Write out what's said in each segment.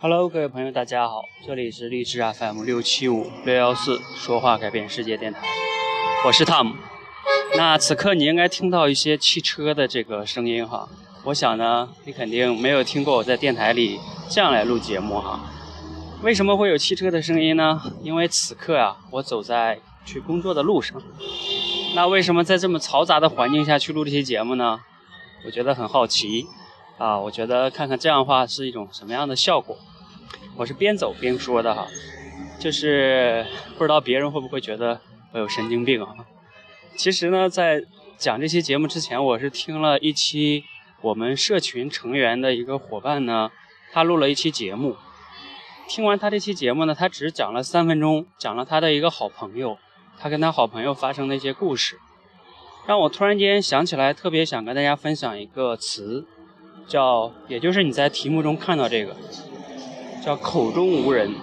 Hello，各位朋友，大家好，这里是励志 FM 六七五六幺四，说话改变世界电台，我是 Tom。那此刻你应该听到一些汽车的这个声音哈，我想呢，你肯定没有听过我在电台里这样来录节目哈。为什么会有汽车的声音呢？因为此刻啊，我走在去工作的路上。那为什么在这么嘈杂的环境下去录这期节目呢？我觉得很好奇。啊，我觉得看看这样的话是一种什么样的效果。我是边走边说的哈，就是不知道别人会不会觉得我有神经病啊？其实呢，在讲这期节目之前，我是听了一期我们社群成员的一个伙伴呢，他录了一期节目。听完他这期节目呢，他只讲了三分钟，讲了他的一个好朋友，他跟他好朋友发生的一些故事，让我突然间想起来，特别想跟大家分享一个词。叫，也就是你在题目中看到这个，叫口中无人，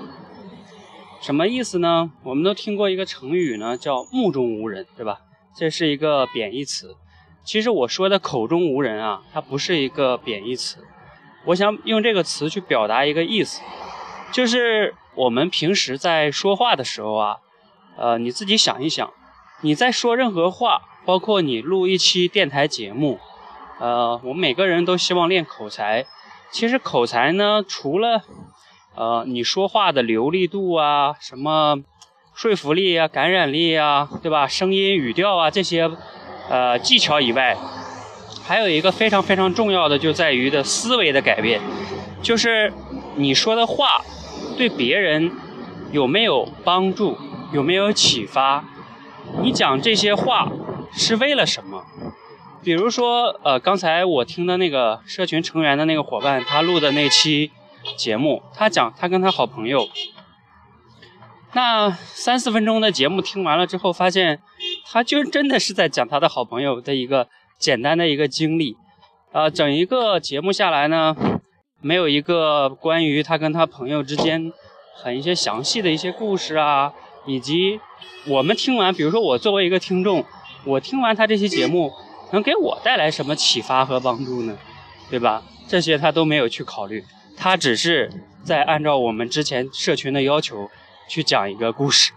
什么意思呢？我们都听过一个成语呢，叫目中无人，对吧？这是一个贬义词。其实我说的口中无人啊，它不是一个贬义词。我想用这个词去表达一个意思，就是我们平时在说话的时候啊，呃，你自己想一想，你在说任何话，包括你录一期电台节目。呃，我们每个人都希望练口才。其实口才呢，除了呃你说话的流利度啊，什么说服力啊、感染力啊，对吧？声音、语调啊这些呃技巧以外，还有一个非常非常重要的，就在于的思维的改变，就是你说的话对别人有没有帮助，有没有启发？你讲这些话是为了什么？比如说，呃，刚才我听的那个社群成员的那个伙伴，他录的那期节目，他讲他跟他好朋友，那三四分钟的节目听完了之后，发现他就真的是在讲他的好朋友的一个简单的一个经历，呃，整一个节目下来呢，没有一个关于他跟他朋友之间很一些详细的一些故事啊，以及我们听完，比如说我作为一个听众，我听完他这期节目。能给我带来什么启发和帮助呢？对吧？这些他都没有去考虑，他只是在按照我们之前社群的要求去讲一个故事。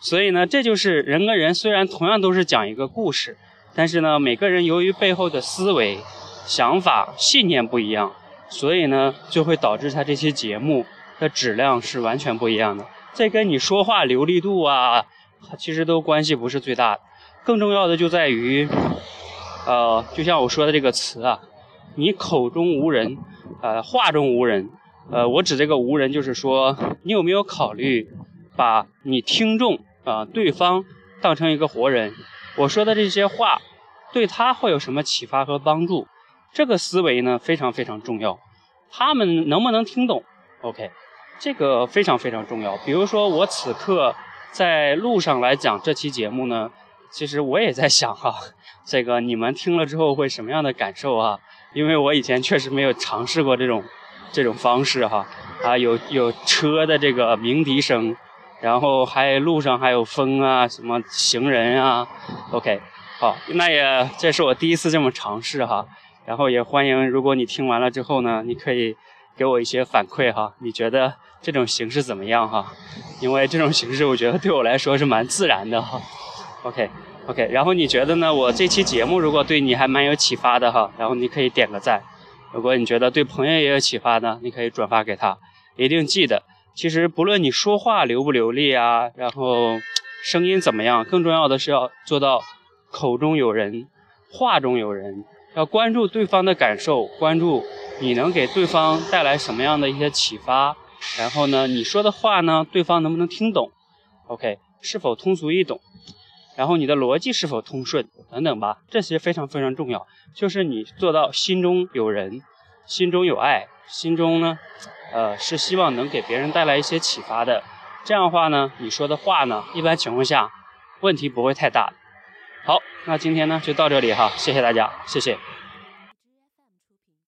所以呢，这就是人跟人虽然同样都是讲一个故事，但是呢，每个人由于背后的思维、想法、信念不一样，所以呢，就会导致他这些节目的质量是完全不一样的。这跟你说话流利度啊，其实都关系不是最大的，更重要的就在于。呃，就像我说的这个词啊，你口中无人，呃，话中无人，呃，我指这个无人，就是说你有没有考虑把你听众啊，对方当成一个活人？我说的这些话对他会有什么启发和帮助？这个思维呢非常非常重要。他们能不能听懂？OK，这个非常非常重要。比如说我此刻在路上来讲这期节目呢。其实我也在想哈，这个你们听了之后会什么样的感受啊？因为我以前确实没有尝试过这种这种方式哈。啊，有有车的这个鸣笛声，然后还路上还有风啊，什么行人啊。OK，好，那也这是我第一次这么尝试哈。然后也欢迎，如果你听完了之后呢，你可以给我一些反馈哈。你觉得这种形式怎么样哈？因为这种形式我觉得对我来说是蛮自然的哈，OK。OK，然后你觉得呢？我这期节目如果对你还蛮有启发的哈，然后你可以点个赞。如果你觉得对朋友也有启发呢，你可以转发给他。一定记得，其实不论你说话流不流利啊，然后声音怎么样，更重要的是要做到口中有人，话中有人。要关注对方的感受，关注你能给对方带来什么样的一些启发。然后呢，你说的话呢，对方能不能听懂？OK。是否通俗易懂，然后你的逻辑是否通顺等等吧，这些非常非常重要。就是你做到心中有人，心中有爱，心中呢，呃，是希望能给别人带来一些启发的。这样的话呢，你说的话呢，一般情况下问题不会太大。好，那今天呢就到这里哈，谢谢大家，谢谢。